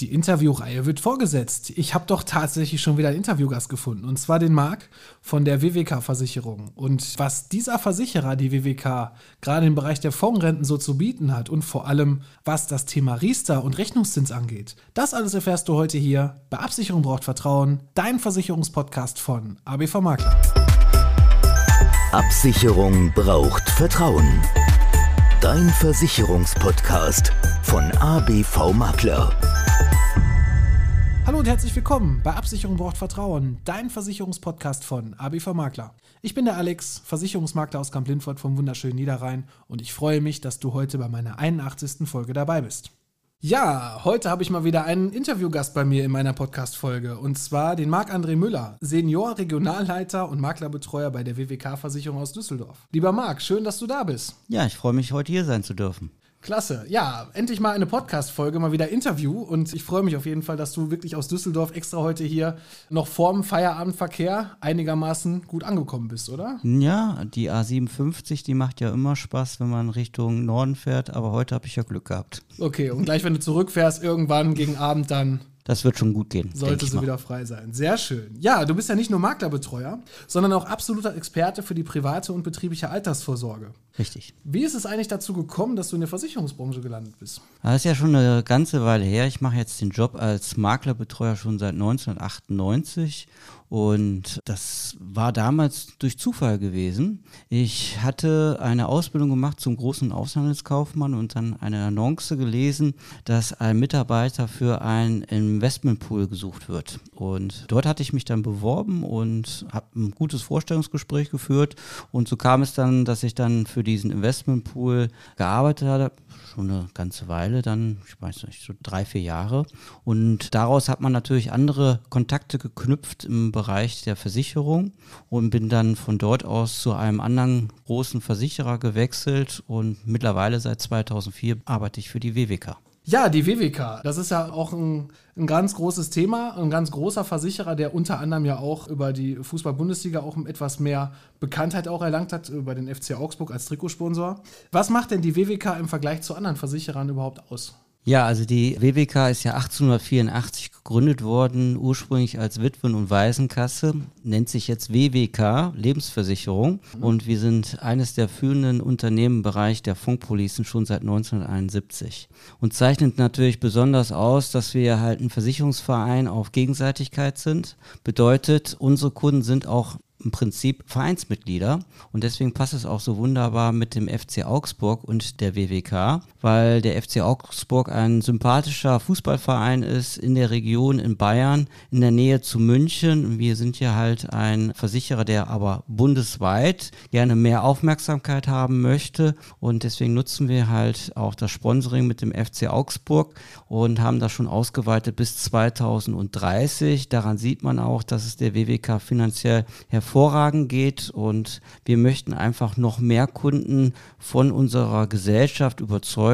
Die Interviewreihe wird vorgesetzt. Ich habe doch tatsächlich schon wieder einen Interviewgast gefunden, und zwar den Marc von der WWK-Versicherung. Und was dieser Versicherer, die WWK, gerade im Bereich der Fondsrenten so zu bieten hat und vor allem, was das Thema Riester und Rechnungszins angeht, das alles erfährst du heute hier bei Absicherung braucht Vertrauen, dein Versicherungspodcast von ABV Makler. Absicherung braucht Vertrauen. Dein Versicherungspodcast von ABV Makler. Hallo und herzlich willkommen bei Absicherung braucht Vertrauen, dein Versicherungspodcast von ABV Makler. Ich bin der Alex, Versicherungsmakler aus Kamp-Lindfort vom wunderschönen Niederrhein und ich freue mich, dass du heute bei meiner 81. Folge dabei bist. Ja, heute habe ich mal wieder einen Interviewgast bei mir in meiner Podcast-Folge und zwar den Marc-André Müller, Senior Regionalleiter und Maklerbetreuer bei der WWK-Versicherung aus Düsseldorf. Lieber Marc, schön, dass du da bist. Ja, ich freue mich, heute hier sein zu dürfen. Klasse. Ja, endlich mal eine Podcast-Folge, mal wieder Interview. Und ich freue mich auf jeden Fall, dass du wirklich aus Düsseldorf extra heute hier noch vorm Feierabendverkehr einigermaßen gut angekommen bist, oder? Ja, die A57, die macht ja immer Spaß, wenn man Richtung Norden fährt. Aber heute habe ich ja Glück gehabt. Okay, und gleich, wenn du zurückfährst, irgendwann gegen Abend dann das wird schon gut gehen. Sollte sie wieder frei sein. Sehr schön. Ja, du bist ja nicht nur Maklerbetreuer, sondern auch absoluter Experte für die private und betriebliche Altersvorsorge. Richtig. Wie ist es eigentlich dazu gekommen, dass du in der Versicherungsbranche gelandet bist? Das ist ja schon eine ganze Weile her. Ich mache jetzt den Job als Maklerbetreuer schon seit 1998 und das war damals durch Zufall gewesen. Ich hatte eine Ausbildung gemacht zum großen Aushandelskaufmann und dann eine Annonce gelesen, dass ein Mitarbeiter für ein Investmentpool gesucht wird. Und dort hatte ich mich dann beworben und habe ein gutes Vorstellungsgespräch geführt. Und so kam es dann, dass ich dann für diesen Investmentpool gearbeitet habe schon eine ganze Weile, dann, ich weiß nicht, so drei, vier Jahre. Und daraus hat man natürlich andere Kontakte geknüpft im Bereich der Versicherung und bin dann von dort aus zu einem anderen großen Versicherer gewechselt und mittlerweile seit 2004 arbeite ich für die WWK. Ja, die WWK, das ist ja auch ein, ein, ganz großes Thema, ein ganz großer Versicherer, der unter anderem ja auch über die Fußball-Bundesliga auch etwas mehr Bekanntheit auch erlangt hat, über den FC Augsburg als Trikotsponsor. Was macht denn die WWK im Vergleich zu anderen Versicherern überhaupt aus? Ja, also die WWK ist ja 1884 gegründet worden, ursprünglich als Witwen- und Waisenkasse, nennt sich jetzt WWK, Lebensversicherung. Und wir sind eines der führenden Unternehmen im Bereich der Funkpolicen schon seit 1971. Und zeichnet natürlich besonders aus, dass wir halt ein Versicherungsverein auf Gegenseitigkeit sind. Bedeutet, unsere Kunden sind auch im Prinzip Vereinsmitglieder und deswegen passt es auch so wunderbar mit dem FC Augsburg und der WWK, weil der FC Augsburg ein sympathischer Fußballverein ist in der Region in Bayern, in der Nähe zu München. Wir sind hier halt ein Versicherer, der aber bundesweit gerne mehr Aufmerksamkeit haben möchte und deswegen nutzen wir halt auch das Sponsoring mit dem FC Augsburg und haben das schon ausgeweitet bis 2030. Daran sieht man auch, dass es der WWK finanziell hervorragend geht und wir möchten einfach noch mehr Kunden von unserer Gesellschaft überzeugen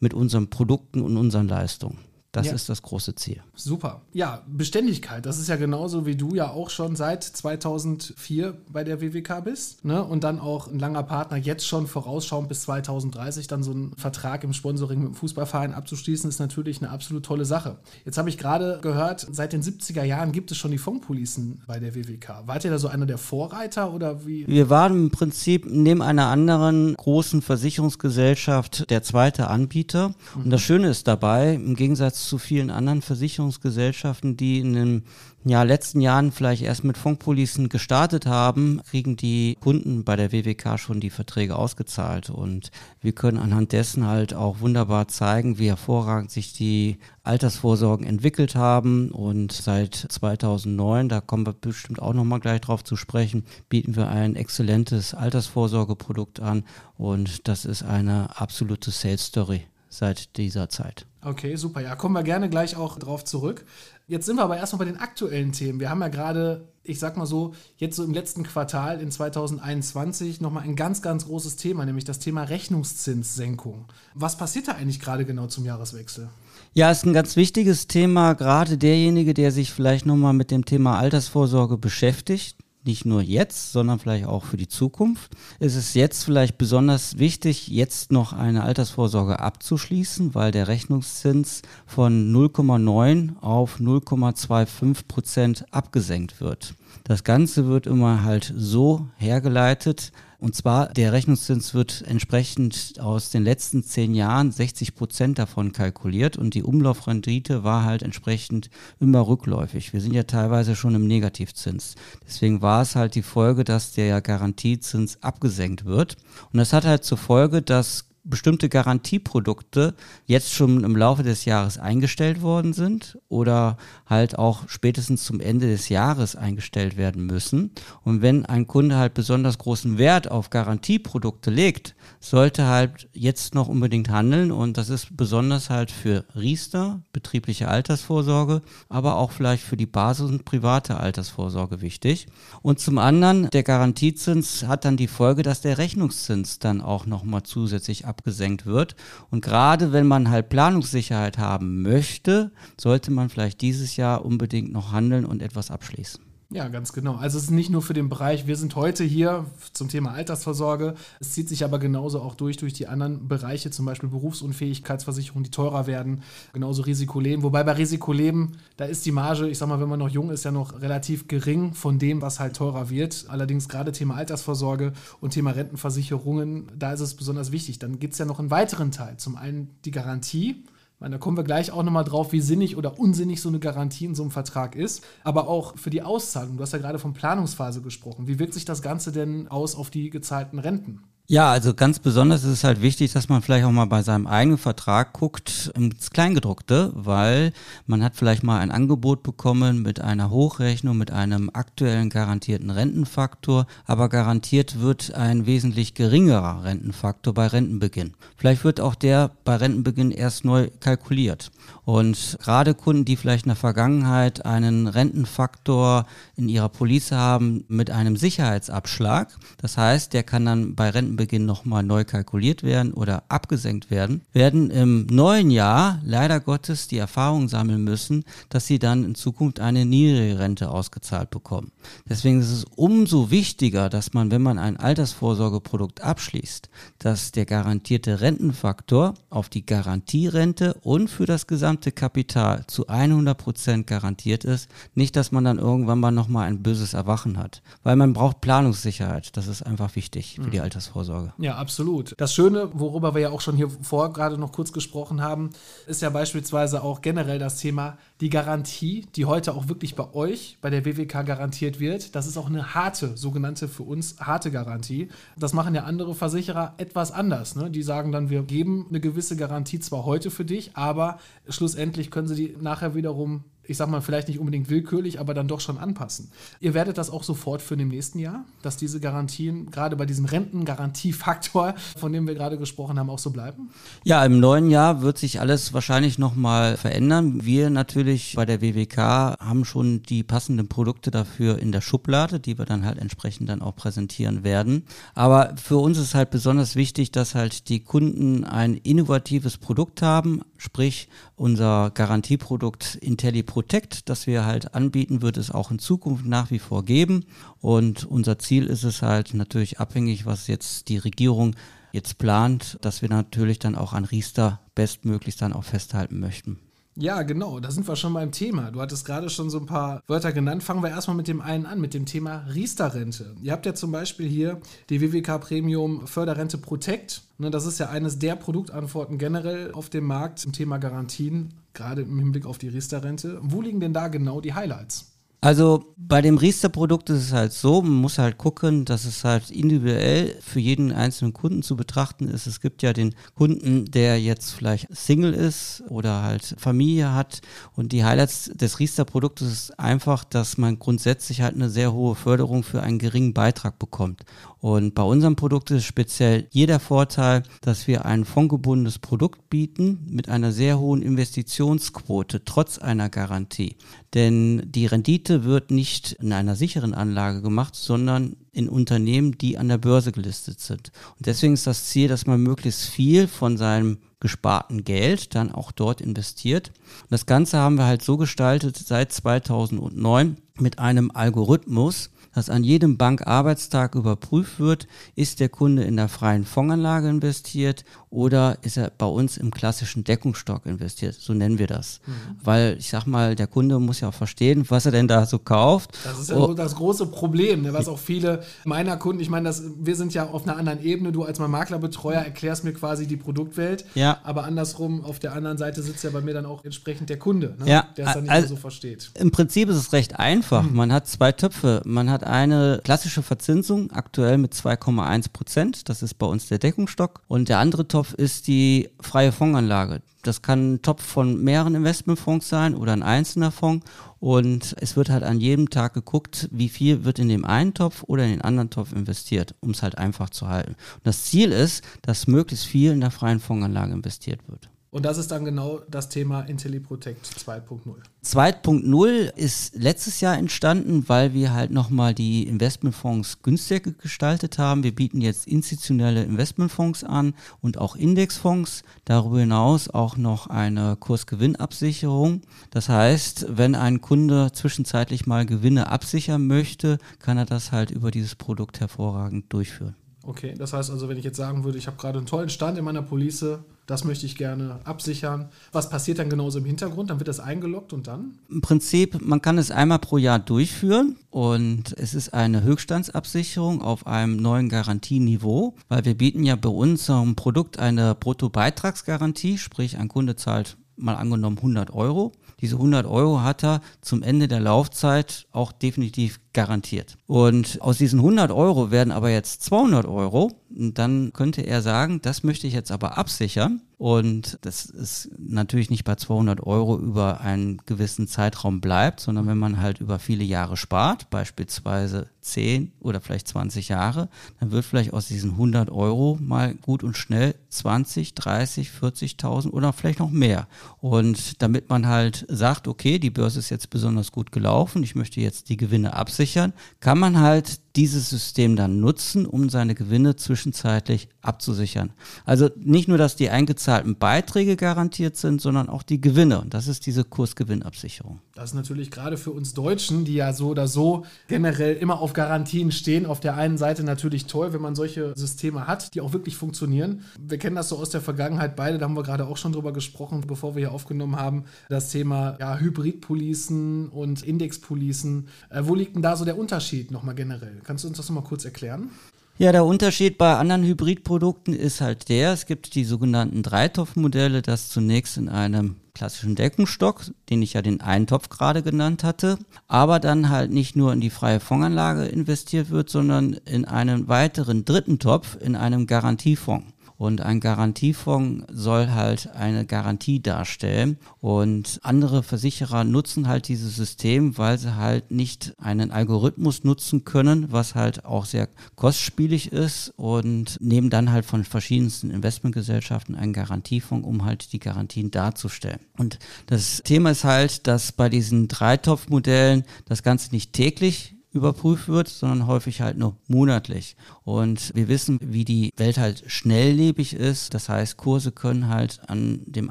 mit unseren Produkten und unseren Leistungen. Das ja. ist das große Ziel. Super. Ja, Beständigkeit. Das ist ja genauso wie du ja auch schon seit 2004 bei der WWK bist. Ne? Und dann auch ein langer Partner jetzt schon vorausschauend bis 2030 dann so einen Vertrag im Sponsoring mit dem Fußballverein abzuschließen, ist natürlich eine absolut tolle Sache. Jetzt habe ich gerade gehört, seit den 70er Jahren gibt es schon die Funkpolicen bei der WWK. Wart ihr da so einer der Vorreiter oder wie? Wir waren im Prinzip neben einer anderen großen Versicherungsgesellschaft der zweite Anbieter. Mhm. Und das Schöne ist dabei, im Gegensatz Gegensatz zu vielen anderen Versicherungsgesellschaften, die in den ja, letzten Jahren vielleicht erst mit Funkpolicen gestartet haben, kriegen die Kunden bei der WWK schon die Verträge ausgezahlt. Und wir können anhand dessen halt auch wunderbar zeigen, wie hervorragend sich die Altersvorsorgen entwickelt haben. Und seit 2009, da kommen wir bestimmt auch nochmal gleich drauf zu sprechen, bieten wir ein exzellentes Altersvorsorgeprodukt an. Und das ist eine absolute Sales Story seit dieser Zeit. Okay, super. Ja, kommen wir gerne gleich auch drauf zurück. Jetzt sind wir aber erstmal bei den aktuellen Themen. Wir haben ja gerade, ich sag mal so, jetzt so im letzten Quartal in 2021 nochmal ein ganz, ganz großes Thema, nämlich das Thema Rechnungszinssenkung. Was passiert da eigentlich gerade genau zum Jahreswechsel? Ja, ist ein ganz wichtiges Thema, gerade derjenige, der sich vielleicht nochmal mit dem Thema Altersvorsorge beschäftigt nicht nur jetzt, sondern vielleicht auch für die Zukunft. Es ist jetzt vielleicht besonders wichtig, jetzt noch eine Altersvorsorge abzuschließen, weil der Rechnungszins von 0,9 auf 0,25 Prozent abgesenkt wird. Das Ganze wird immer halt so hergeleitet, und zwar, der Rechnungszins wird entsprechend aus den letzten zehn Jahren 60 Prozent davon kalkuliert und die Umlaufrendite war halt entsprechend immer rückläufig. Wir sind ja teilweise schon im Negativzins. Deswegen war es halt die Folge, dass der Garantiezins abgesenkt wird. Und das hat halt zur Folge, dass bestimmte Garantieprodukte jetzt schon im Laufe des Jahres eingestellt worden sind oder halt auch spätestens zum Ende des Jahres eingestellt werden müssen. Und wenn ein Kunde halt besonders großen Wert auf Garantieprodukte legt, sollte halt jetzt noch unbedingt handeln und das ist besonders halt für Riester, betriebliche Altersvorsorge, aber auch vielleicht für die Basis- und private Altersvorsorge wichtig. Und zum anderen, der Garantiezins hat dann die Folge, dass der Rechnungszins dann auch nochmal zusätzlich ab abgesenkt wird. Und gerade wenn man halt Planungssicherheit haben möchte, sollte man vielleicht dieses Jahr unbedingt noch handeln und etwas abschließen. Ja, ganz genau. Also es ist nicht nur für den Bereich, wir sind heute hier zum Thema Altersvorsorge. Es zieht sich aber genauso auch durch durch die anderen Bereiche, zum Beispiel Berufsunfähigkeitsversicherung, die teurer werden, genauso Risikoleben. Wobei bei Risikoleben, da ist die Marge, ich sag mal, wenn man noch jung ist, ja noch relativ gering von dem, was halt teurer wird. Allerdings gerade Thema Altersvorsorge und Thema Rentenversicherungen, da ist es besonders wichtig. Dann gibt es ja noch einen weiteren Teil. Zum einen die Garantie meine, da kommen wir gleich auch nochmal drauf, wie sinnig oder unsinnig so eine Garantie in so einem Vertrag ist. Aber auch für die Auszahlung. Du hast ja gerade von Planungsphase gesprochen. Wie wirkt sich das Ganze denn aus auf die gezahlten Renten? Ja, also ganz besonders ist es halt wichtig, dass man vielleicht auch mal bei seinem eigenen Vertrag guckt ins Kleingedruckte, weil man hat vielleicht mal ein Angebot bekommen mit einer Hochrechnung, mit einem aktuellen garantierten Rentenfaktor, aber garantiert wird ein wesentlich geringerer Rentenfaktor bei Rentenbeginn. Vielleicht wird auch der bei Rentenbeginn erst neu kalkuliert. Und gerade Kunden, die vielleicht in der Vergangenheit einen Rentenfaktor in ihrer Police haben mit einem Sicherheitsabschlag, das heißt, der kann dann bei Rentenbeginn nochmal neu kalkuliert werden oder abgesenkt werden, werden im neuen Jahr leider Gottes die Erfahrung sammeln müssen, dass sie dann in Zukunft eine niedrige Rente ausgezahlt bekommen. Deswegen ist es umso wichtiger, dass man, wenn man ein Altersvorsorgeprodukt abschließt, dass der garantierte Rentenfaktor auf die Garantierente und für das gesamte Kapital zu 100 Prozent garantiert ist. Nicht, dass man dann irgendwann mal nochmal ein böses Erwachen hat. Weil man braucht Planungssicherheit. Das ist einfach wichtig für die mhm. Altersvorsorge. Ja, absolut. Das Schöne, worüber wir ja auch schon hier vor gerade noch kurz gesprochen haben, ist ja beispielsweise auch generell das Thema die Garantie, die heute auch wirklich bei euch, bei der WWK garantiert wird. Das ist auch eine harte, sogenannte für uns harte Garantie. Das machen ja andere Versicherer etwas anders. Ne? Die sagen dann, wir geben eine gewisse Garantie zwar heute für dich, aber schlussendlich können sie die nachher wiederum ich sag mal, vielleicht nicht unbedingt willkürlich, aber dann doch schon anpassen. Ihr werdet das auch sofort für im nächsten Jahr, dass diese Garantien, gerade bei diesem Rentengarantiefaktor, von dem wir gerade gesprochen haben, auch so bleiben? Ja, im neuen Jahr wird sich alles wahrscheinlich nochmal verändern. Wir natürlich bei der WWK haben schon die passenden Produkte dafür in der Schublade, die wir dann halt entsprechend dann auch präsentieren werden. Aber für uns ist halt besonders wichtig, dass halt die Kunden ein innovatives Produkt haben, sprich unser Garantieprodukt IntelliPro Protect, das wir halt anbieten, wird es auch in Zukunft nach wie vor geben. Und unser Ziel ist es halt natürlich abhängig, was jetzt die Regierung jetzt plant, dass wir natürlich dann auch an Riester bestmöglichst dann auch festhalten möchten. Ja, genau, da sind wir schon beim Thema. Du hattest gerade schon so ein paar Wörter genannt. Fangen wir erstmal mit dem einen an, mit dem Thema Riester-Rente. Ihr habt ja zum Beispiel hier die WWK Premium Förderrente Protect. Ne, das ist ja eines der Produktantworten generell auf dem Markt zum Thema Garantien, gerade im Hinblick auf die Riester-Rente. Wo liegen denn da genau die Highlights? Also bei dem Riester-Produkt ist es halt so, man muss halt gucken, dass es halt individuell für jeden einzelnen Kunden zu betrachten ist. Es gibt ja den Kunden, der jetzt vielleicht Single ist oder halt Familie hat und die Highlights des Riester-Produktes ist einfach, dass man grundsätzlich halt eine sehr hohe Förderung für einen geringen Beitrag bekommt. Und bei unserem Produkt ist speziell jeder Vorteil, dass wir ein fondgebundenes Produkt bieten mit einer sehr hohen Investitionsquote trotz einer Garantie. Denn die Rendite wird nicht in einer sicheren Anlage gemacht, sondern in Unternehmen, die an der Börse gelistet sind. Und deswegen ist das Ziel, dass man möglichst viel von seinem gesparten Geld dann auch dort investiert. Und das Ganze haben wir halt so gestaltet seit 2009 mit einem Algorithmus, dass an jedem Bankarbeitstag überprüft wird, ist der Kunde in der freien Fondsanlage investiert oder ist er bei uns im klassischen Deckungsstock investiert, so nennen wir das. Mhm. Weil ich sag mal, der Kunde muss ja auch verstehen, was er denn da so kauft. Das ist ja oh. das große Problem, ne, was auch viele meiner Kunden, ich meine, wir sind ja auf einer anderen Ebene, du als mein Maklerbetreuer erklärst mir quasi die Produktwelt, ja. aber andersrum, auf der anderen Seite sitzt ja bei mir dann auch entsprechend der Kunde, ne, ja. der es dann nicht also, so versteht. Im Prinzip ist es recht einfach. Mhm. Man hat zwei Töpfe. Man hat eine klassische Verzinsung, aktuell mit 2,1 Prozent, das ist bei uns der Deckungsstock und der andere Topf ist die freie Fondsanlage. Das kann ein Topf von mehreren Investmentfonds sein oder ein einzelner Fonds. Und es wird halt an jedem Tag geguckt, wie viel wird in dem einen Topf oder in den anderen Topf investiert, um es halt einfach zu halten. Und das Ziel ist, dass möglichst viel in der freien Fondsanlage investiert wird. Und das ist dann genau das Thema IntelliProtect 2.0. 2.0 ist letztes Jahr entstanden, weil wir halt nochmal die Investmentfonds günstiger gestaltet haben. Wir bieten jetzt institutionelle Investmentfonds an und auch Indexfonds. Darüber hinaus auch noch eine Kursgewinnabsicherung. Das heißt, wenn ein Kunde zwischenzeitlich mal Gewinne absichern möchte, kann er das halt über dieses Produkt hervorragend durchführen. Okay, das heißt also, wenn ich jetzt sagen würde, ich habe gerade einen tollen Stand in meiner Police, das möchte ich gerne absichern. Was passiert dann genauso im Hintergrund? Dann wird das eingeloggt und dann? Im Prinzip, man kann es einmal pro Jahr durchführen und es ist eine Höchststandsabsicherung auf einem neuen Garantieniveau, weil wir bieten ja bei unserem Produkt eine Bruttobeitragsgarantie, sprich ein Kunde zahlt mal angenommen 100 Euro. Diese 100 Euro hat er zum Ende der Laufzeit auch definitiv garantiert. Und aus diesen 100 Euro werden aber jetzt 200 Euro. Und dann könnte er sagen, das möchte ich jetzt aber absichern. Und das ist natürlich nicht bei 200 Euro über einen gewissen Zeitraum bleibt, sondern wenn man halt über viele Jahre spart, beispielsweise 10 oder vielleicht 20 Jahre, dann wird vielleicht aus diesen 100 Euro mal gut und schnell 20, 30, 40.000 oder vielleicht noch mehr. Und damit man halt sagt, okay, die Börse ist jetzt besonders gut gelaufen, ich möchte jetzt die Gewinne absichern, kann man halt dieses System dann nutzen, um seine Gewinne zwischenzeitlich abzusichern. Also nicht nur, dass die eingezahlten Beiträge garantiert sind, sondern auch die Gewinne. Und das ist diese Kursgewinnabsicherung. Das ist natürlich gerade für uns Deutschen, die ja so oder so generell immer auf Garantien stehen, auf der einen Seite natürlich toll, wenn man solche Systeme hat, die auch wirklich funktionieren. Wir kennen das so aus der Vergangenheit beide, da haben wir gerade auch schon drüber gesprochen, bevor wir hier aufgenommen haben, das Thema ja, Hybridpolicen und Indexpolicen. Äh, wo liegt denn da so der Unterschied nochmal generell? Kannst du uns das nochmal kurz erklären? Ja, der Unterschied bei anderen Hybridprodukten ist halt der, es gibt die sogenannten Dreitopfmodelle, das zunächst in einem klassischen Deckenstock, den ich ja den Eintopf gerade genannt hatte, aber dann halt nicht nur in die freie Fondsanlage investiert wird, sondern in einen weiteren dritten Topf, in einem Garantiefonds. Und ein Garantiefonds soll halt eine Garantie darstellen. Und andere Versicherer nutzen halt dieses System, weil sie halt nicht einen Algorithmus nutzen können, was halt auch sehr kostspielig ist und nehmen dann halt von verschiedensten Investmentgesellschaften einen Garantiefonds, um halt die Garantien darzustellen. Und das Thema ist halt, dass bei diesen Dreitopfmodellen das Ganze nicht täglich überprüft wird, sondern häufig halt nur monatlich. Und wir wissen, wie die Welt halt schnelllebig ist. Das heißt, Kurse können halt an dem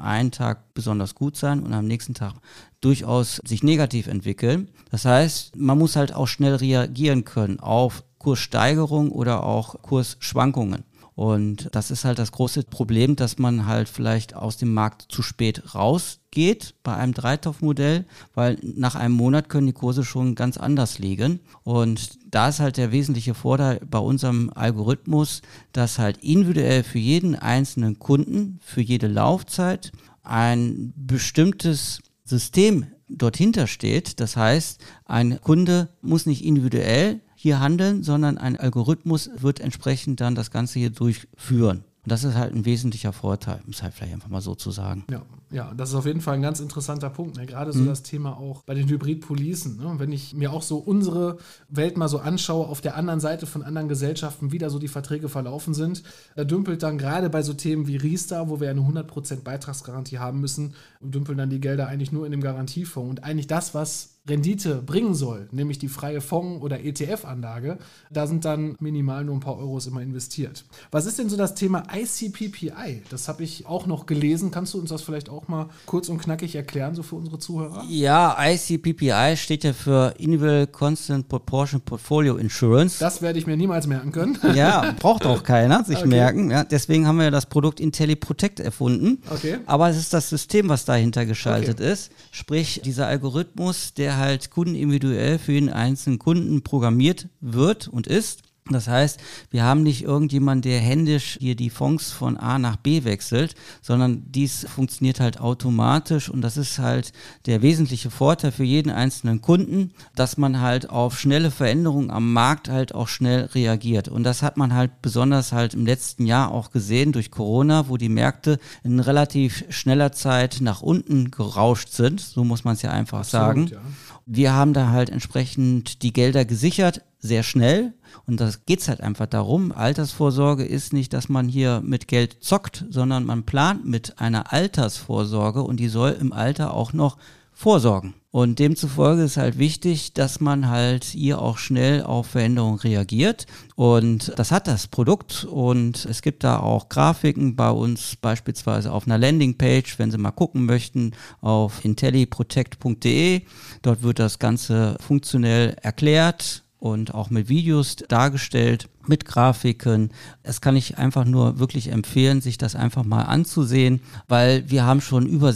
einen Tag besonders gut sein und am nächsten Tag durchaus sich negativ entwickeln. Das heißt, man muss halt auch schnell reagieren können auf Kurssteigerung oder auch Kursschwankungen. Und das ist halt das große Problem, dass man halt vielleicht aus dem Markt zu spät rausgeht bei einem Dreitopfmodell, weil nach einem Monat können die Kurse schon ganz anders liegen. Und da ist halt der wesentliche Vorteil bei unserem Algorithmus, dass halt individuell für jeden einzelnen Kunden, für jede Laufzeit ein bestimmtes System dorthinter steht. Das heißt, ein Kunde muss nicht individuell hier handeln, sondern ein Algorithmus wird entsprechend dann das Ganze hier durchführen. Und das ist halt ein wesentlicher Vorteil, um es halt vielleicht einfach mal so zu sagen. Ja, ja, das ist auf jeden Fall ein ganz interessanter Punkt. Ne? Gerade so mhm. das Thema auch bei den Hybrid-Policen. Ne? Wenn ich mir auch so unsere Welt mal so anschaue, auf der anderen Seite von anderen Gesellschaften, wie da so die Verträge verlaufen sind, da dümpelt dann gerade bei so Themen wie Riester, wo wir eine 100% Beitragsgarantie haben müssen, dümpeln dann die Gelder eigentlich nur in dem Garantiefonds. Und eigentlich das, was Rendite bringen soll, nämlich die freie Fonds- oder ETF-Anlage, da sind dann minimal nur ein paar Euros immer investiert. Was ist denn so das Thema ICPPI? Das habe ich auch noch gelesen. Kannst du uns das vielleicht auch mal kurz und knackig erklären, so für unsere Zuhörer? Ja, ICPPI steht ja für Individual Constant Proportion Portfolio Insurance. Das werde ich mir niemals merken können. Ja, braucht auch keiner sich Okay. merken. Ja, deswegen haben wir das Produkt IntelliProtect erfunden. Okay. Aber es ist das System, was dahinter geschaltet ist. Sprich, dieser Algorithmus, der halt kundenindividuell für jeden einzelnen Kunden programmiert wird und ist. Das heißt, wir haben nicht irgendjemand, der händisch hier die Fonds von A nach B wechselt, sondern dies funktioniert halt automatisch und das ist halt der wesentliche Vorteil für jeden einzelnen Kunden, dass man halt auf schnelle Veränderungen am Markt halt auch schnell reagiert. Und das hat man halt besonders halt im letzten Jahr auch gesehen durch Corona, wo die Märkte in relativ schneller Zeit nach unten gerauscht sind. So muss man es ja einfach sagen. ja. Wir haben da halt entsprechend die Gelder gesichert, sehr schnell. Und das geht's halt einfach darum. Altersvorsorge ist nicht, dass man hier mit Geld zockt, sondern man plant mit einer Altersvorsorge und die soll im Alter auch noch vorsorgen. Und demzufolge ist halt wichtig, dass man halt hier auch schnell auf Veränderungen reagiert. Und das hat das Produkt. Und es gibt da auch Grafiken bei uns beispielsweise auf einer Landingpage, wenn Sie mal gucken möchten, auf intelliprotect.de. Dort wird das Ganze funktionell erklärt und auch mit Videos dargestellt, mit Grafiken. Das kann ich einfach nur wirklich empfehlen, sich das einfach mal anzusehen, weil wir haben schon über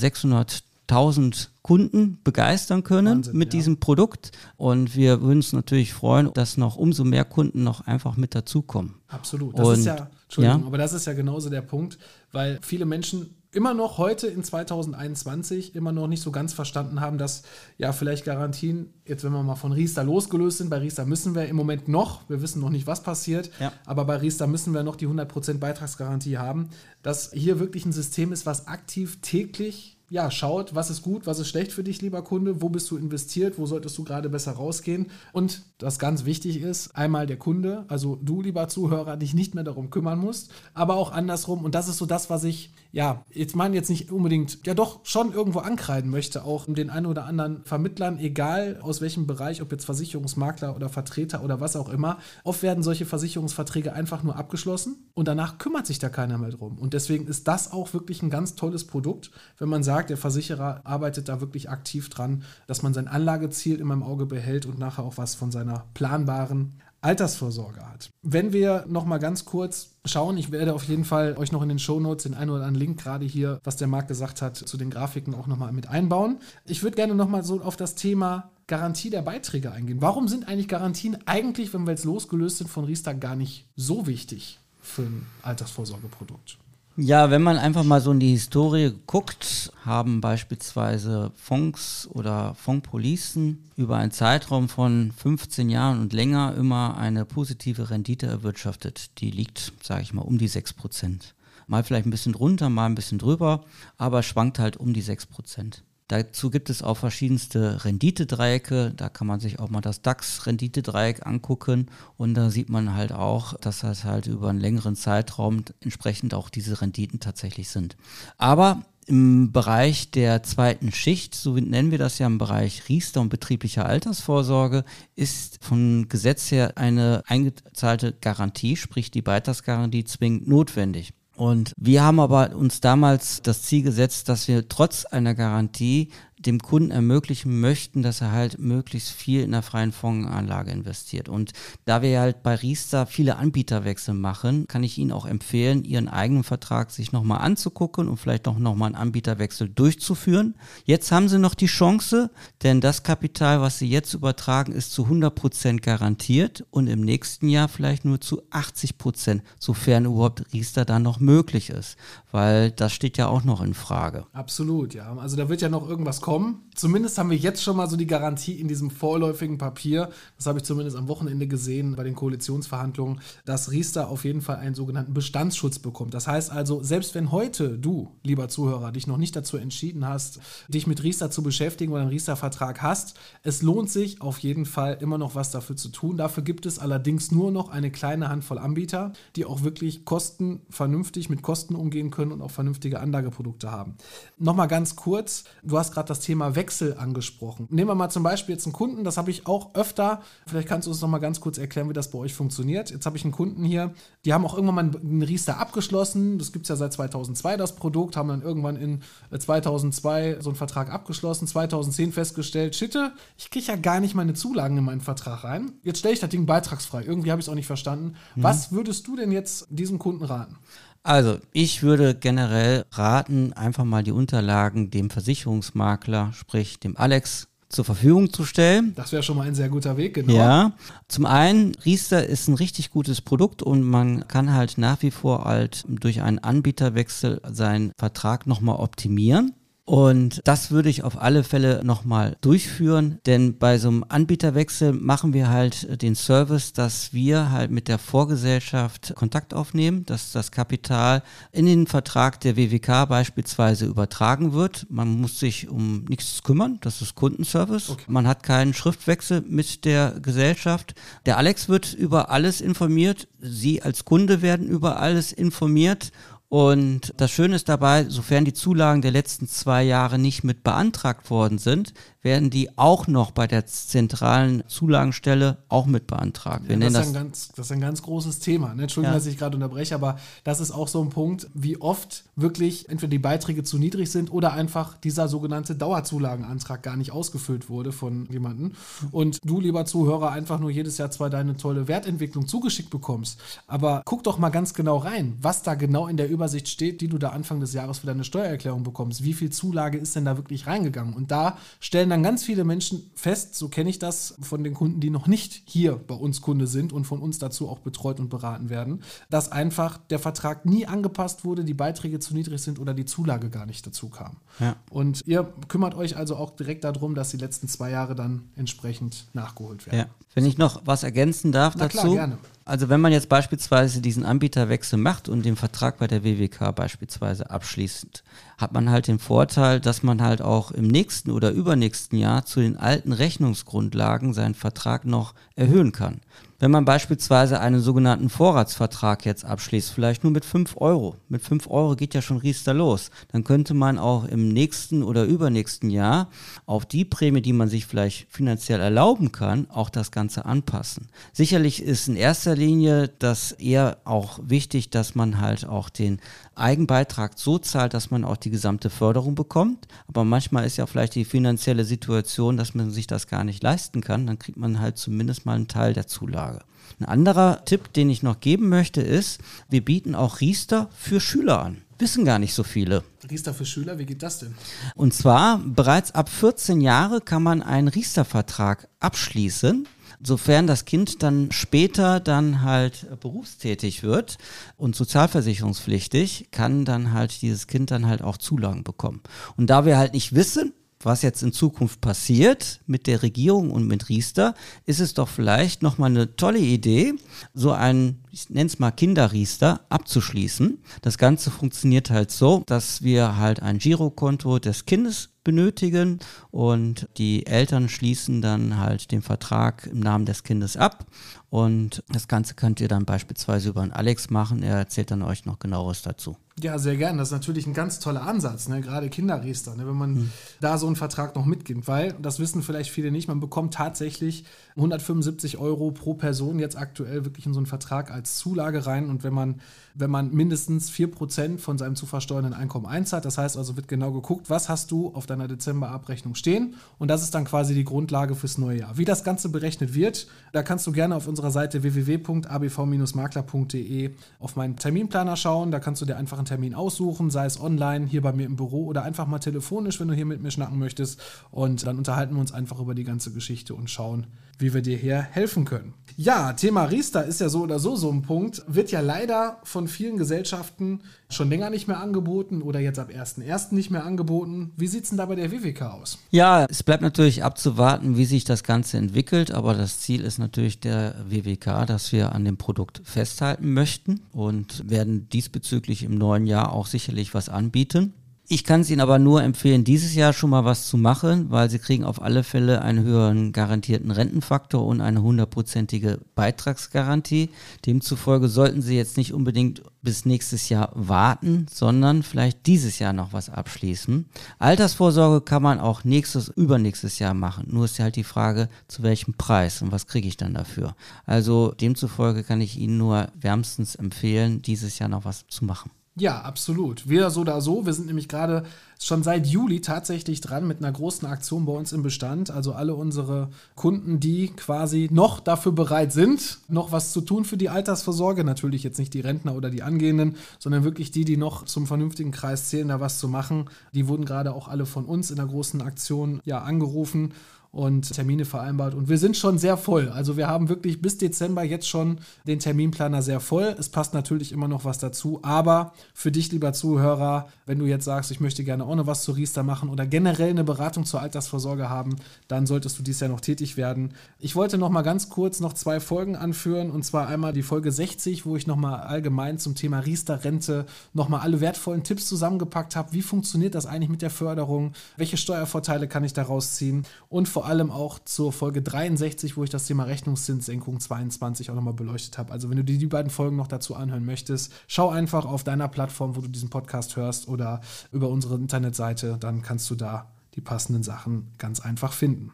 600.000 Kunden begeistern können Wahnsinn, mit ja. diesem Produkt und wir würden uns natürlich freuen, dass noch umso mehr Kunden noch einfach mit dazukommen. Absolut. Das ist Und- ja, Entschuldigung, ja. aber das ist ja genauso der Punkt, weil viele Menschen immer noch heute in 2021 immer noch nicht so ganz verstanden haben, dass ja vielleicht Garantien, jetzt wenn wir mal von Riester losgelöst sind, bei Riester müssen wir im Moment noch, wir wissen noch nicht, was passiert, Ja. aber bei Riester müssen wir noch die 100% Beitragsgarantie haben, dass hier wirklich ein System ist, was aktiv täglich ja, schaut, was ist gut, was ist schlecht für dich, lieber Kunde, wo bist du investiert, wo solltest du gerade besser rausgehen. Und das ganz wichtig ist, einmal der Kunde, also du, lieber Zuhörer, dich nicht mehr darum kümmern musst, aber auch andersrum. Und das ist so das, was ich, ja, jetzt meine jetzt nicht unbedingt, ja doch schon irgendwo ankreiden möchte, auch den einen oder anderen Vermittlern, egal aus welchem Bereich, ob jetzt Versicherungsmakler oder Vertreter oder was auch immer. Oft werden solche Versicherungsverträge einfach nur abgeschlossen und danach kümmert sich da keiner mehr drum. Und deswegen ist das auch wirklich ein ganz tolles Produkt, wenn man sagt, der Versicherer arbeitet da wirklich aktiv dran, dass man sein Anlageziel immer im Auge behält und nachher auch was von seiner planbaren Altersvorsorge hat. Wenn wir noch mal ganz kurz schauen, ich werde auf jeden Fall euch noch in den Shownotes den einen oder anderen Link gerade hier, was der Marc gesagt hat, zu den Grafiken auch noch mal mit einbauen. Ich würde gerne noch mal so auf das Thema Garantie der Beiträge eingehen. Warum sind eigentlich Garantien eigentlich, wenn wir jetzt losgelöst sind von Riester, gar nicht so wichtig für ein Altersvorsorgeprodukt? Ja, wenn man einfach mal so in die Historie guckt, haben beispielsweise Fonds oder Fondspolicen über einen Zeitraum von 15 Jahren und länger immer eine positive Rendite erwirtschaftet. Die liegt, sage ich mal, um die 6 Prozent. Mal vielleicht ein bisschen drunter, mal ein bisschen drüber, aber schwankt halt um die 6 Prozent. Dazu gibt es auch verschiedenste Renditedreiecke. Da kann man sich auch mal das DAX-Renditedreieck angucken. Und da sieht man halt auch, dass das halt über einen längeren Zeitraum entsprechend auch diese Renditen tatsächlich sind. Aber im Bereich der zweiten Schicht, so nennen wir das ja im Bereich Riester und betrieblicher Altersvorsorge, ist von Gesetz her eine eingezahlte Garantie, sprich die Beitragsgarantie zwingend notwendig. Und wir haben aber uns damals das Ziel gesetzt, dass wir trotz einer Garantie dem Kunden ermöglichen möchten, dass er halt möglichst viel in der freien Fondsanlage investiert. Und da wir halt bei Riester viele Anbieterwechsel machen, kann ich Ihnen auch empfehlen, Ihren eigenen Vertrag sich nochmal anzugucken und vielleicht auch nochmal einen Anbieterwechsel durchzuführen. Jetzt haben Sie noch die Chance, denn das Kapital, was Sie jetzt übertragen, ist zu 100 Prozent garantiert und im nächsten Jahr vielleicht nur zu 80%, Prozent, sofern überhaupt Riester dann noch möglich ist. Weil das steht ja auch noch in Frage. Absolut, ja. Also da wird ja noch irgendwas kommen. Zumindest haben wir jetzt schon mal so die Garantie in diesem vorläufigen Papier. Das habe ich zumindest am Wochenende gesehen bei den Koalitionsverhandlungen, dass Riester auf jeden Fall einen sogenannten Bestandsschutz bekommt. Das heißt also, selbst wenn heute du, lieber Zuhörer, dich noch nicht dazu entschieden hast, dich mit Riester zu beschäftigen oder einen Riester-Vertrag hast, es lohnt sich auf jeden Fall immer noch was dafür zu tun. Dafür gibt es allerdings nur noch eine kleine Handvoll Anbieter, die auch wirklich Kosten vernünftig mit Kosten umgehen können und auch vernünftige Anlageprodukte haben. Nochmal ganz kurz, du hast gerade das Thema Wechsel angesprochen. Nehmen wir mal zum Beispiel jetzt einen Kunden, das habe ich auch öfter. Vielleicht kannst du uns noch mal ganz kurz erklären, wie das bei euch funktioniert. Jetzt habe ich einen Kunden hier, die haben auch irgendwann mal einen Riester abgeschlossen. Das gibt es ja seit 2002, das Produkt, haben dann irgendwann in 2002 äh, so einen Vertrag abgeschlossen, 2010 festgestellt, Schitte, ich kriege ja gar nicht meine Zulagen in meinen Vertrag rein. Jetzt stelle ich das Ding beitragsfrei. Irgendwie habe ich es auch nicht verstanden. Mhm. Was würdest du denn jetzt diesem Kunden raten? Also, ich würde generell raten, einfach mal die Unterlagen dem Versicherungsmakler, sprich dem Alex, zur Verfügung zu stellen. Das wäre schon mal ein sehr guter Weg, genau. Ja. Zum einen, Riester ist ein richtig gutes Produkt und man kann halt nach wie vor halt durch einen Anbieterwechsel seinen Vertrag nochmal optimieren. Und das würde ich auf alle Fälle nochmal durchführen, denn bei so einem Anbieterwechsel machen wir halt den Service, dass wir halt mit der Vorgesellschaft Kontakt aufnehmen, dass das Kapital in den Vertrag der WWK beispielsweise übertragen wird. Man muss sich um nichts kümmern, das ist Kundenservice. Okay. Man hat keinen Schriftwechsel mit der Gesellschaft. Der Alex wird über alles informiert, Sie als Kunde werden über alles informiert und das Schöne ist dabei, sofern die Zulagen der letzten zwei Jahre nicht mit beantragt worden sind, werden die auch noch bei der zentralen Zulagenstelle auch mit beantragt. Ja, das, ist ein ganz, das ist ein ganz großes Thema. Ne? Entschuldigung, ja. dass ich gerade unterbreche, aber das ist auch so ein Punkt, wie oft wirklich entweder die Beiträge zu niedrig sind oder einfach dieser sogenannte Dauerzulagenantrag gar nicht ausgefüllt wurde von jemandem. Und du, lieber Zuhörer, einfach nur jedes Jahr zwar deine tolle Wertentwicklung zugeschickt bekommst, aber guck doch mal ganz genau rein, was da genau in der Übersicht steht, die du da Anfang des Jahres für deine Steuererklärung bekommst. Wie viel Zulage ist denn da wirklich reingegangen? Und da stellen dann ganz viele Menschen fest, so kenne ich das von den Kunden, die noch nicht hier bei uns Kunde sind und von uns dazu auch betreut und beraten werden, dass einfach der Vertrag nie angepasst wurde, die Beiträge zu niedrig sind oder die Zulage gar nicht dazu kam. Ja. Und ihr kümmert euch also auch direkt darum, dass die letzten zwei Jahre dann entsprechend nachgeholt werden. Ja. Wenn ich noch was ergänzen darf Na dazu. Klar, gerne. Also wenn man jetzt beispielsweise diesen Anbieterwechsel macht und den Vertrag bei der WWK beispielsweise abschließt, hat man halt den Vorteil, dass man halt auch im nächsten oder übernächsten Jahr zu den alten Rechnungsgrundlagen seinen Vertrag noch erhöhen kann. Wenn man beispielsweise einen sogenannten Vorratsvertrag jetzt abschließt, vielleicht nur mit 5 Euro, mit 5 Euro geht ja schon Riester los, dann könnte man auch im nächsten oder übernächsten Jahr auf die Prämie, die man sich vielleicht finanziell erlauben kann, auch das Ganze anpassen. Sicherlich ist in erster Linie das eher auch wichtig, dass man halt auch den Eigenbeitrag so zahlt, dass man auch die gesamte Förderung bekommt. Aber manchmal ist ja vielleicht die finanzielle Situation, dass man sich das gar nicht leisten kann. Dann kriegt man halt zumindest mal einen Teil der Zulage. Ein anderer Tipp, den ich noch geben möchte, ist, wir bieten auch Riester für Schüler an. Wissen gar nicht so viele. Riester für Schüler, wie geht das denn? Und zwar bereits ab 14 Jahre kann man einen Riester-Vertrag abschließen sofern das Kind dann später dann halt berufstätig wird und sozialversicherungspflichtig, kann dann halt dieses Kind dann halt auch Zulagen bekommen. Und da wir halt nicht wissen, was jetzt in Zukunft passiert mit der Regierung und mit Riester, ist es doch vielleicht nochmal eine tolle Idee, so ein, ich nenne es mal Kinderriester, abzuschließen. Das Ganze funktioniert halt so, dass wir halt ein Girokonto des Kindes benötigen und die Eltern schließen dann halt den Vertrag im Namen des Kindes ab und das Ganze könnt ihr dann beispielsweise über einen Alex machen, er erzählt dann euch noch genaueres dazu. Ja, sehr gerne. Das ist natürlich ein ganz toller Ansatz, ne? gerade Kinderriester, ne? wenn man hm. da so einen Vertrag noch mitgibt, weil, das wissen vielleicht viele nicht, man bekommt tatsächlich 175 Euro pro Person jetzt aktuell wirklich in so einen Vertrag als Zulage rein und wenn man, wenn man mindestens 4% von seinem zu versteuernden Einkommen einzahlt, das heißt also wird genau geguckt, was hast du auf deiner Dezemberabrechnung stehen und das ist dann quasi die Grundlage fürs neue Jahr. Wie das Ganze berechnet wird, da kannst du gerne auf unserer Seite www.abv-makler.de auf meinen Terminplaner schauen, da kannst du dir einfach einen Termin aussuchen, sei es online, hier bei mir im Büro oder einfach mal telefonisch, wenn du hier mit mir schnacken möchtest. Und dann unterhalten wir uns einfach über die ganze Geschichte und schauen, wie wir dir hier helfen können. Ja, Thema Riester ist ja so oder so so ein Punkt, wird ja leider von vielen Gesellschaften schon länger nicht mehr angeboten oder jetzt ab 1.1. nicht mehr angeboten. Wie sieht es denn da bei der WWK aus? Ja, es bleibt natürlich abzuwarten, wie sich das Ganze entwickelt, aber das Ziel ist natürlich der WWK, dass wir an dem Produkt festhalten möchten und werden diesbezüglich im neuen Jahr auch sicherlich was anbieten. Ich kann es Ihnen aber nur empfehlen, dieses Jahr schon mal was zu machen, weil Sie kriegen auf alle Fälle einen höheren garantierten Rentenfaktor und eine hundertprozentige Beitragsgarantie. Demzufolge sollten Sie jetzt nicht unbedingt bis nächstes Jahr warten, sondern vielleicht dieses Jahr noch was abschließen. Altersvorsorge kann man auch nächstes, übernächstes Jahr machen. Nur ist halt die Frage, zu welchem Preis und was kriege ich dann dafür. Also demzufolge kann ich Ihnen nur wärmstens empfehlen, dieses Jahr noch was zu machen. Ja, absolut. Wir so oder so. Wir sind nämlich gerade schon seit Juli tatsächlich dran mit einer großen Aktion bei uns im Bestand. Also alle unsere Kunden, die quasi noch dafür bereit sind, noch was zu tun für die Altersvorsorge. Natürlich jetzt nicht die Rentner oder die Angehenden, sondern wirklich die, die noch zum vernünftigen Kreis zählen, da was zu machen. Die wurden gerade auch alle von uns in der großen Aktion ja angerufen und Termine vereinbart. Und wir sind schon sehr voll. Also wir haben wirklich bis Dezember jetzt schon den Terminplaner sehr voll. Es passt natürlich immer noch was dazu. Aber für dich, lieber Zuhörer, wenn du jetzt sagst, ich möchte gerne auch noch was zu Riester machen oder generell eine Beratung zur Altersvorsorge haben, dann solltest du dies Jahr noch tätig werden. Ich wollte noch mal ganz kurz noch zwei Folgen anführen. Und zwar einmal die Folge 60, wo ich noch mal allgemein zum Thema Riester-Rente noch mal alle wertvollen Tipps zusammengepackt habe. Wie funktioniert das eigentlich mit der Förderung? Welche Steuervorteile kann ich daraus ziehen? Und vor vor allem auch zur Folge 63, wo ich das Thema Rechnungszinssenkung 22 auch nochmal beleuchtet habe. Also wenn du dir die beiden Folgen noch dazu anhören möchtest, schau einfach auf deiner Plattform, wo du diesen Podcast hörst oder über unsere Internetseite, dann kannst du da die passenden Sachen ganz einfach finden.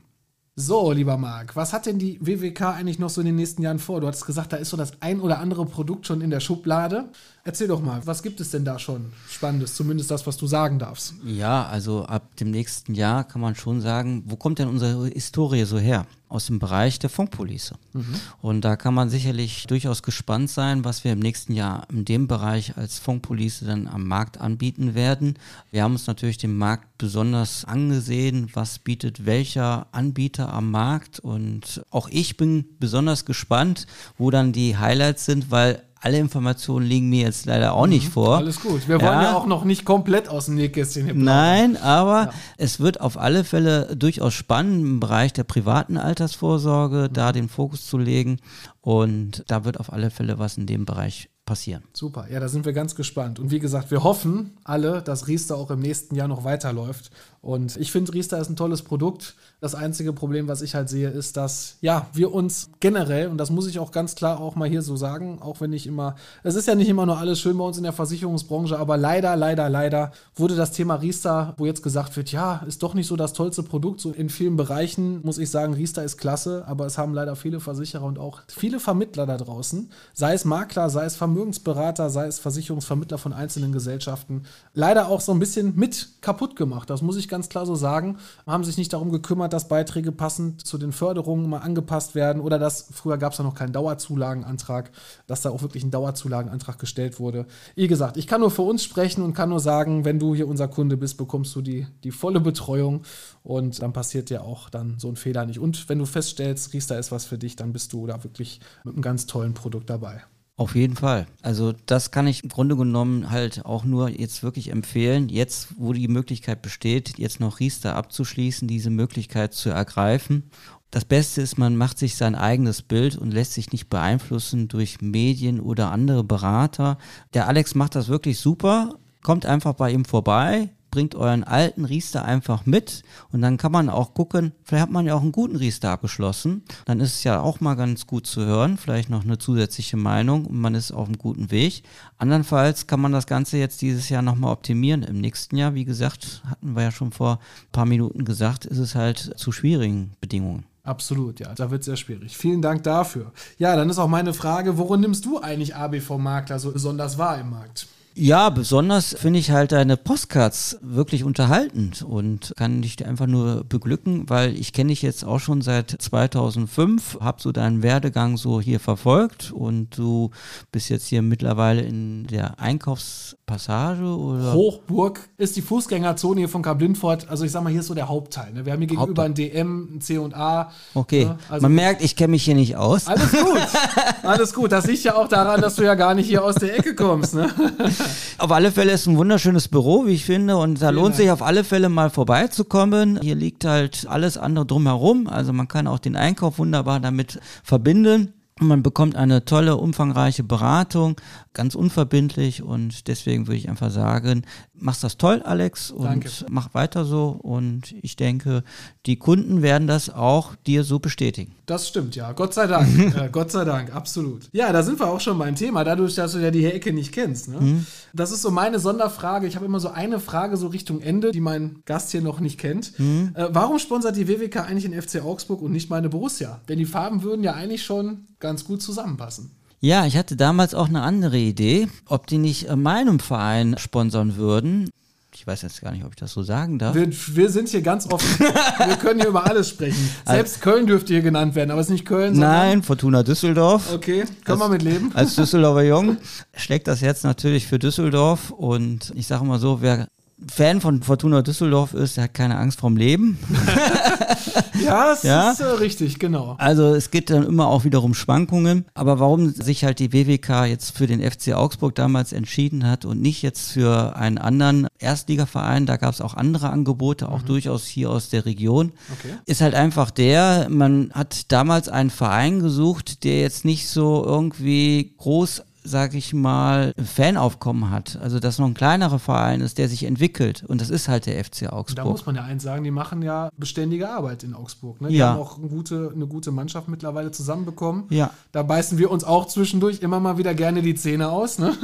So, lieber Marc, was hat denn die WWK eigentlich noch so in den nächsten Jahren vor? Du hattest gesagt, da ist so das ein oder andere Produkt schon in der Schublade. Erzähl doch mal, was gibt es denn da schon Spannendes? Zumindest das, was du sagen darfst. Ja, also ab dem nächsten Jahr kann man schon sagen, wo kommt denn unsere Historie so her? Aus dem Bereich der Funkpolice. Mhm. Und da kann man sicherlich durchaus gespannt sein, was wir im nächsten Jahr in dem Bereich als Funkpolice dann am Markt anbieten werden. Wir haben uns natürlich den Markt besonders angesehen, was bietet welcher Anbieter am Markt. Und auch ich bin besonders gespannt, wo dann die Highlights sind, weil alle Informationen liegen mir jetzt leider auch nicht mhm, vor. Alles gut. Wir wollen ja, auch noch nicht komplett aus dem Nähkästchen hier Nein, aber ja. es wird auf alle Fälle durchaus spannend im Bereich der privaten Altersvorsorge, mhm. da den Fokus zu legen. Und da wird auf alle Fälle was in dem Bereich passieren. Super, ja, da sind wir ganz gespannt. Und wie gesagt, wir hoffen alle, dass Riester auch im nächsten Jahr noch weiterläuft. Und ich finde, Riester ist ein tolles Produkt. Das einzige Problem, was ich halt sehe, ist, dass ja, wir uns generell, und das muss ich auch ganz klar auch mal hier so sagen, auch wenn ich immer, es ist ja nicht immer nur alles schön bei uns in der Versicherungsbranche, aber leider, leider, leider wurde das Thema Riester, wo jetzt gesagt wird, ja, ist doch nicht so das tollste Produkt. So in vielen Bereichen muss ich sagen, Riester ist klasse, aber es haben leider viele Versicherer und auch viele Vermittler da draußen, sei es Makler, sei es Vermögensberater, sei es Versicherungsvermittler von einzelnen Gesellschaften, leider auch so ein bisschen mit kaputt gemacht. Das muss ich ganz klar so sagen. Haben sich nicht darum gekümmert, gekümmert, dass Beiträge passend zu den Förderungen mal angepasst werden oder dass früher gab es ja noch keinen Dauerzulagenantrag, dass da auch wirklich ein Dauerzulagenantrag gestellt wurde. Wie gesagt, ich kann nur für uns sprechen und kann nur sagen, wenn du hier unser Kunde bist, bekommst du die, die volle Betreuung und dann passiert dir auch dann so ein Fehler nicht. Und wenn du feststellst, Riester ist was für dich, dann bist du da wirklich mit einem ganz tollen Produkt dabei. Auf jeden Fall. Also das kann ich im Grunde genommen halt auch nur jetzt wirklich empfehlen, jetzt wo die Möglichkeit besteht, jetzt noch Riester abzuschließen, diese Möglichkeit zu ergreifen. Das Beste ist, man macht sich sein eigenes Bild und lässt sich nicht beeinflussen durch Medien oder andere Berater. Der Alex macht das wirklich super. Kommt einfach bei ihm vorbei, bringt euren alten Riester einfach mit und dann kann man auch gucken, vielleicht hat man ja auch einen guten Riester abgeschlossen. Dann ist es ja auch mal ganz gut zu hören, vielleicht noch eine zusätzliche Meinung und man ist auf einem guten Weg. Andernfalls kann man das Ganze jetzt dieses Jahr nochmal optimieren. Im nächsten Jahr, wie gesagt, hatten wir ja schon vor ein paar Minuten gesagt, ist es halt zu schwierigen Bedingungen. Absolut, ja, da wird es sehr schwierig. Vielen Dank dafür. Ja, dann ist auch meine Frage, worin nimmst du eigentlich ABV-Makler so besonders wahr im Markt? Ja, besonders finde ich halt deine Postcards wirklich unterhaltend und kann dich einfach nur beglücken, weil ich kenne dich jetzt auch schon seit 2005, habe so deinen Werdegang so hier verfolgt und du bist jetzt hier mittlerweile in der Einkaufspassage oder? Hochburg ist die Fußgängerzone hier von Kablindfort. Also ich sag mal, hier ist so der Hauptteil. Ne? Wir haben hier gegenüber ein DM, ein C&A. Okay, ne? also man merkt, ich kenne mich hier nicht aus. Alles gut, alles gut. Das liegt ja auch daran, dass du ja gar nicht hier aus der Ecke kommst. Ne? auf alle Fälle ist ein wunderschönes Büro, wie ich finde. Und da lohnt sich auf alle Fälle mal vorbeizukommen. Hier liegt halt alles andere drumherum. Also man kann auch den Einkauf wunderbar damit verbinden. Man bekommt eine tolle, umfangreiche Beratung, ganz unverbindlich und deswegen würde ich einfach sagen, machst das toll, Alex, und Danke. mach weiter so. Und ich denke, die Kunden werden das auch dir so bestätigen. Das stimmt, ja. Gott sei Dank. äh, Gott sei Dank, absolut. Ja, da sind wir auch schon beim Thema, dadurch, dass du ja die Ecke nicht kennst. Ne? Das ist so meine Sonderfrage. Ich habe immer so eine Frage so Richtung Ende, die mein Gast hier noch nicht kennt. Äh, warum sponsert die WWK eigentlich den FC Augsburg und nicht meine Borussia? Denn die Farben würden ja eigentlich schon ganz gut zusammenpassen. Ja, ich hatte damals auch eine andere Idee, ob die nicht äh, meinem Verein sponsern würden. Ich weiß jetzt gar nicht, ob ich das so sagen darf. Wir, wir sind hier ganz offen. wir können hier über alles sprechen. Selbst Köln dürfte hier genannt werden, aber es ist nicht Köln. Nein, Fortuna Düsseldorf. Okay, können wir mit leben. Als Düsseldorfer Jung schlägt das jetzt natürlich für Düsseldorf und ich sage mal so, wer Fan von Fortuna Düsseldorf ist, der hat keine Angst vorm Leben. Ja, das Ja? ist äh, richtig, genau. Also es geht dann immer auch wiederum Schwankungen. Aber warum sich halt die WWK jetzt für den FC Augsburg damals entschieden hat und nicht jetzt für einen anderen Erstligaverein, da gab es auch andere Angebote, auch durchaus hier aus der Region, Okay. ist halt einfach der, man hat damals einen Verein gesucht, der jetzt nicht so irgendwie groß sag ich mal, Fanaufkommen hat. Also, dass noch ein kleinerer Verein ist, der sich entwickelt. Und das ist halt der FC Da Augsburg. muss man ja eins sagen, die machen ja beständige Arbeit in Augsburg. Ne? Die Ja. haben auch eine gute, eine gute Mannschaft mittlerweile zusammenbekommen. Ja. Da beißen wir uns auch zwischendurch immer mal wieder gerne die Zähne aus. Ne?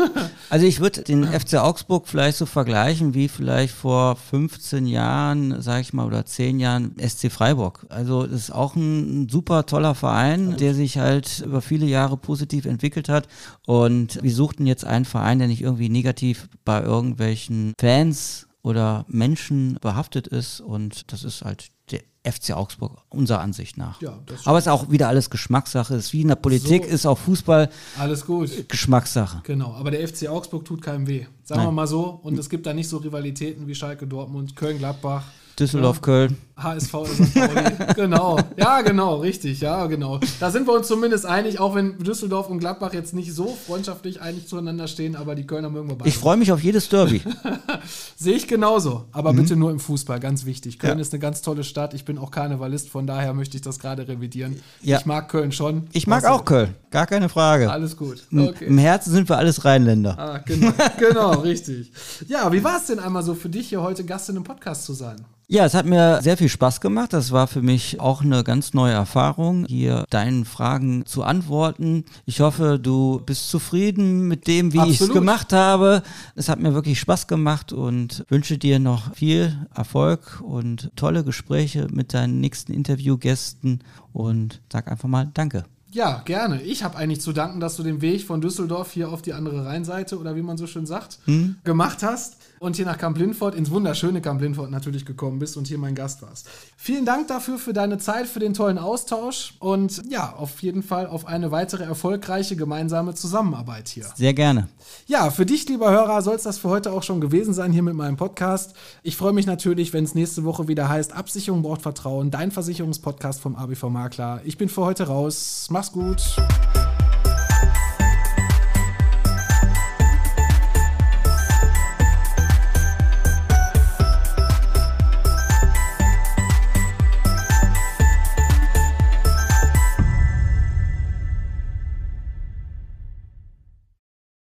Also ich würde den FC Augsburg vielleicht so vergleichen wie vielleicht vor 15 Jahren, sage ich mal, oder 10 Jahren SC Freiburg. Also das ist auch ein super toller Verein, der sich halt über viele Jahre positiv entwickelt hat. Und wir suchten jetzt einen Verein, der nicht irgendwie negativ bei irgendwelchen Fans oder Menschen behaftet ist. Und das ist halt der FC Augsburg, unserer Ansicht nach. Ja, Aber es ist auch wieder alles Geschmackssache. Es ist wie in der Politik, So. ist auch Fußball Alles gut. Geschmackssache. Genau, aber der FC Augsburg tut keinem weh. Sagen Nein. wir mal so. Und es gibt da nicht so Rivalitäten wie Schalke Dortmund, Köln Gladbach, Düsseldorf, Köln. HSV St. Pauli. genau. Ja, genau, richtig. Ja, genau. Da sind wir uns zumindest einig, auch wenn Düsseldorf und Gladbach jetzt nicht so freundschaftlich eigentlich zueinander stehen, aber die Kölner mögen wir beide. Ich freue mich auf jedes Derby. Sehe ich genauso, aber bitte nur im Fußball, ganz wichtig. Köln Mhm. Ja. ist eine ganz tolle Stadt. Ich bin auch Karnevalist, von daher möchte ich das gerade revidieren. Ja. Ich mag Köln schon. Ich mag Was- auch Köln, gar keine Frage. Alles gut. Okay. Im Herzen sind wir alles Rheinländer. Ah, genau, genau, richtig. Ja, wie war es denn einmal so für dich, hier heute Gast in einem Podcast zu sein? Ja, es hat mir sehr viel Spaß gemacht. Das war für mich auch eine ganz neue Erfahrung, hier deinen Fragen zu antworten. Ich hoffe, du bist zufrieden mit dem, wie ich es gemacht habe. Es hat mir wirklich Spaß gemacht und wünsche dir noch viel Erfolg und tolle Gespräche mit deinen nächsten Interviewgästen und sag einfach mal Danke. Ja, gerne. Ich habe eigentlich zu danken, dass du den Weg von Düsseldorf hier auf die andere Rheinseite oder wie man so schön sagt, Hm? gemacht hast und hier nach Kamp-Lindfort, ins wunderschöne Kamp-Lindfort natürlich gekommen bist und hier mein Gast warst. Vielen Dank dafür, für deine Zeit, für den tollen Austausch und ja, auf jeden Fall auf eine weitere erfolgreiche gemeinsame Zusammenarbeit hier. Sehr gerne. Ja, für dich, lieber Hörer, soll es das für heute auch schon gewesen sein hier mit meinem Podcast. Ich freue mich natürlich, wenn es nächste Woche wieder heißt, Absicherung braucht Vertrauen, dein Versicherungspodcast vom ABV Makler. Ich bin für heute raus. Mach's gut.